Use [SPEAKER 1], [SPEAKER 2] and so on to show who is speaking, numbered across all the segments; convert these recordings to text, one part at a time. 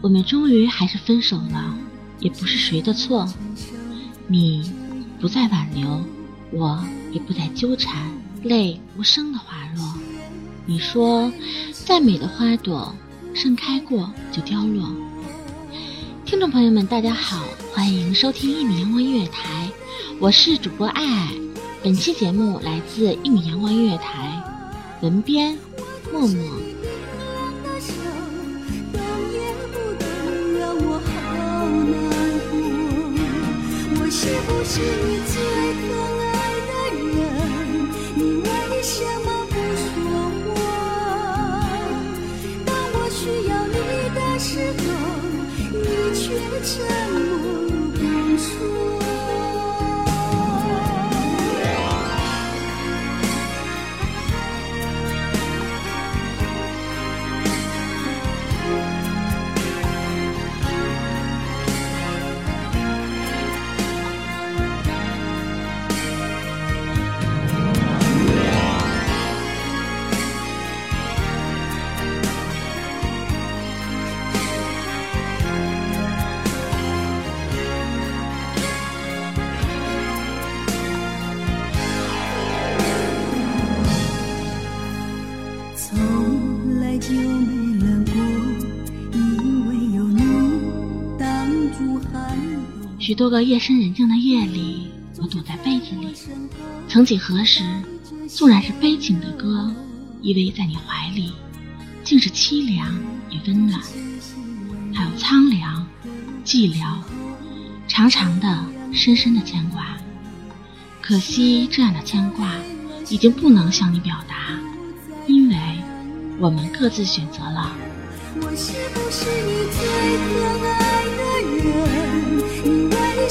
[SPEAKER 1] 我们终于还是分手了，也不是谁的错。你不再挽留，我也不再纠缠，泪无声的滑落。你说，再美的花朵，盛开过就凋落。听众朋友们，大家好，欢迎收听一米阳光音乐台，我是主播爱爱。本期节目来自一米阳光音乐台，文编默默。
[SPEAKER 2] 是不是你最可爱的人，你为什么你。
[SPEAKER 1] 许多个夜深人静的夜里，我躲在被子里。曾几何时，纵然是悲情的歌，依偎在你怀里，竟是凄凉也温暖。还有苍凉、寂寥、长长的、深深的牵挂。可惜这样的牵挂，已经不能向你表达，因为我们各自选择了。
[SPEAKER 2] 我是不是你最可爱的人？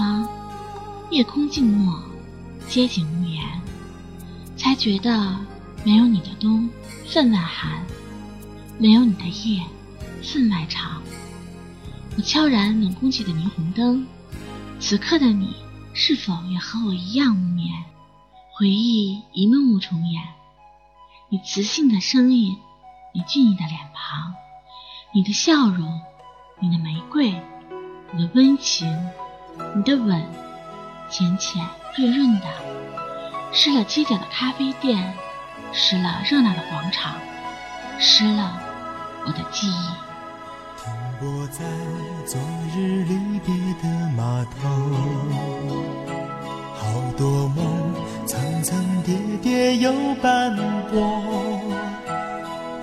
[SPEAKER 1] 方，夜空静默，街景无言，才觉得没有你的冬分外寒。没有你的夜，分外长。我悄然冷空气的霓虹灯，此刻的你是否也和我一样无眠？回忆一幕幕重演，你磁性的声音，你俊逸的脸庞，你的笑容，你的玫瑰，你的温情，你的吻，浅浅润润的，湿了街角的咖啡店，湿了热闹的广场，湿了我的记忆。
[SPEAKER 3] 停泊在昨日离别的码头，好多梦层层叠叠又斑驳，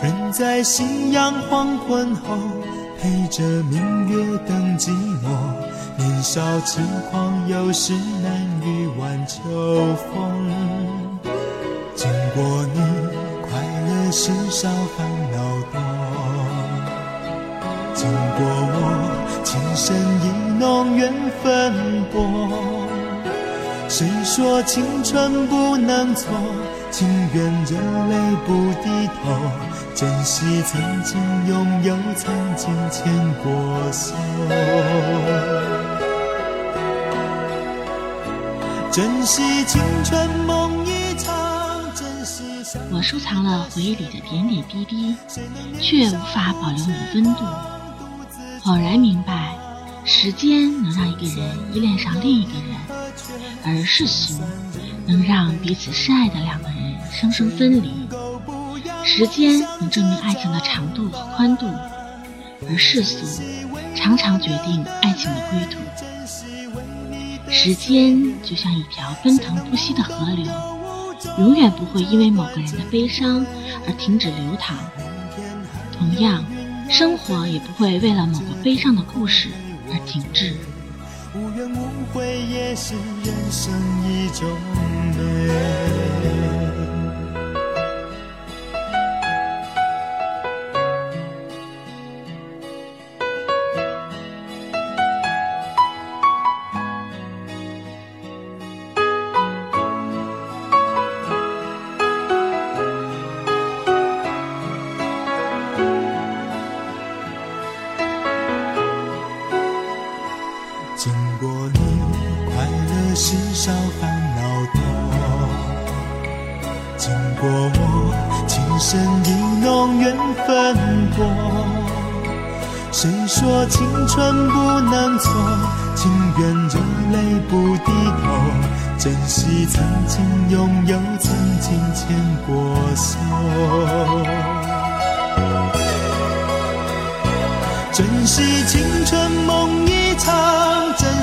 [SPEAKER 3] 人在夕阳黄昏后，陪着明月等寂寞。年少轻狂，有时难御晚秋风。经过你，快乐时少，烦恼多。经过我，情深意浓，缘分薄。谁说青春不能错？情愿热泪不低头，珍惜曾经拥有，曾经牵过手。珍惜青春梦一场，珍惜
[SPEAKER 1] 我收藏了回忆里的点点滴滴，却无法保留你温度。恍然明白，时间能让一个人依恋上另一个人，而世俗能让彼此深爱的两个人生生分离。时间能证明爱情的长度和宽度，而世俗常常决定爱情的归途。时间就像一条奔腾不息的河流，永远不会因为某个人的悲伤而停止流淌。同样，生活也不会为了某个悲伤的故事而停滞。
[SPEAKER 3] 无怨无悔也是人生一种美。乐时少，烦恼多。经过我，情深意浓，缘分薄。谁说青春不能错？情愿热泪不低头。珍惜曾经拥有，曾经牵过手。珍惜青春梦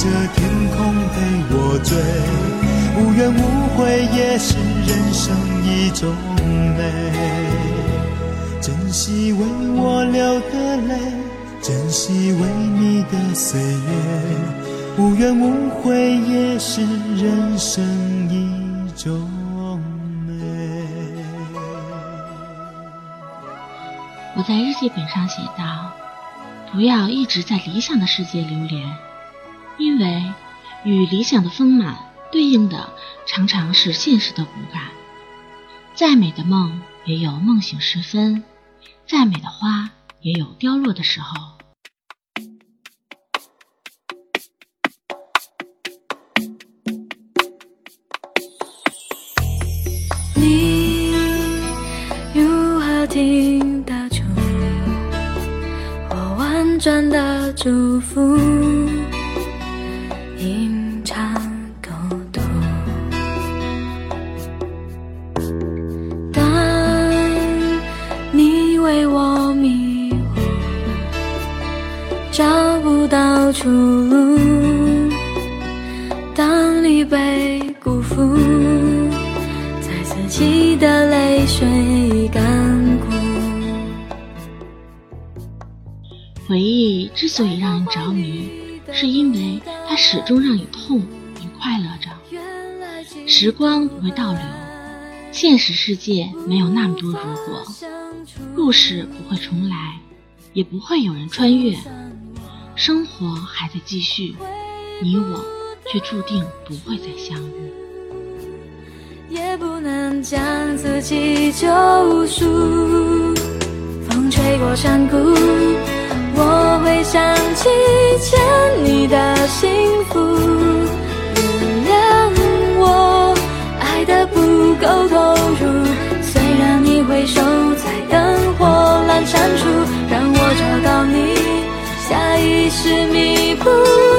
[SPEAKER 3] 着天空陪我追。无怨无悔也是人生一种美。珍惜为我流的泪，珍惜为你的岁月。无怨无悔也是人生一种美。
[SPEAKER 1] 我在日记本上写道：“不要一直在理想的世界流连，因为与理想的丰满对应的常常是现实的骨感。再美的梦也有梦醒时分，再美的花也有凋落的时候。”
[SPEAKER 2] 你如何听得出我婉转的祝福？找不到出路。当
[SPEAKER 4] 你被辜负，在自己的泪水干枯。
[SPEAKER 1] 回忆之所以让人着迷，是因为它始终让你痛并快乐着。时光不会倒流，现实世界没有那么多如果，故事不会重来，也不会有人穿越。生活还在继续，你我却注定不会再相遇。
[SPEAKER 4] 也不能将自己救赎。风吹过山谷，我会想起欠你的幸福。原谅我爱的不够投入，虽然你会守在灯火阑珊处，让我找到你，下意识弥补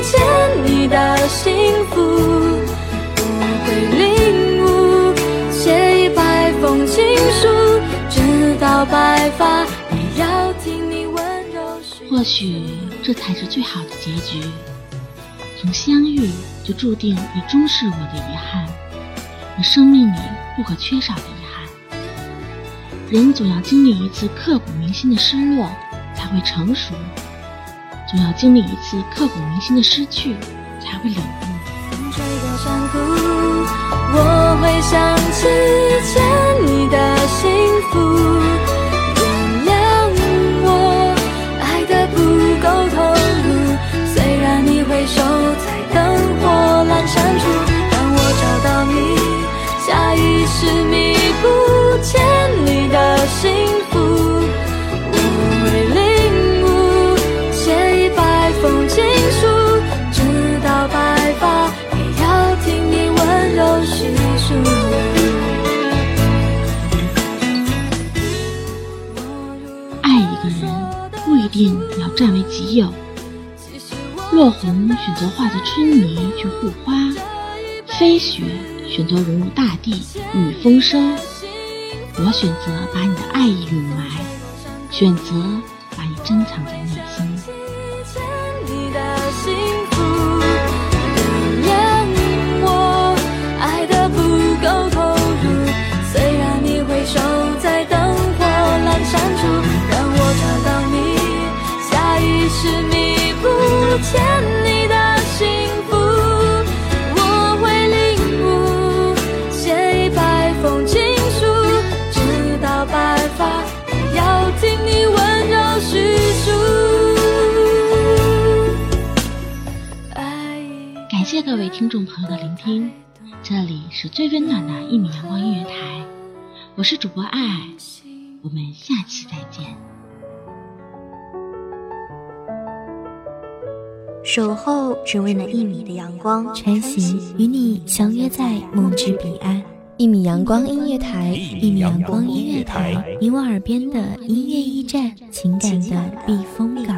[SPEAKER 4] 欠你的幸福。我会领悟，写一百封情书，直到白发，也要听你温柔。
[SPEAKER 1] 或许这才是最好的结局。从相遇就注定你终是我的遗憾，你生命里不可缺少的遗憾。人总要经历一次刻骨铭心的失落，才会成熟；总要经历一次刻骨铭心的失去，才会领悟。
[SPEAKER 4] 风吹过山谷，我会想起
[SPEAKER 1] 有。落红选择化作春泥去护花，飞雪选择融入大地与风声。我选择把你的爱意掩埋，选择把你珍藏在位听众朋友的聆听，这里是最温暖的一米阳光音乐台，我是主播爱爱，我们下期再见。
[SPEAKER 5] 守候只为那一米的阳光，
[SPEAKER 6] 穿行与你相约在梦之彼岸。一米阳光音乐台，一米阳光音乐台，你我耳边的音乐驿站，情感的避风港。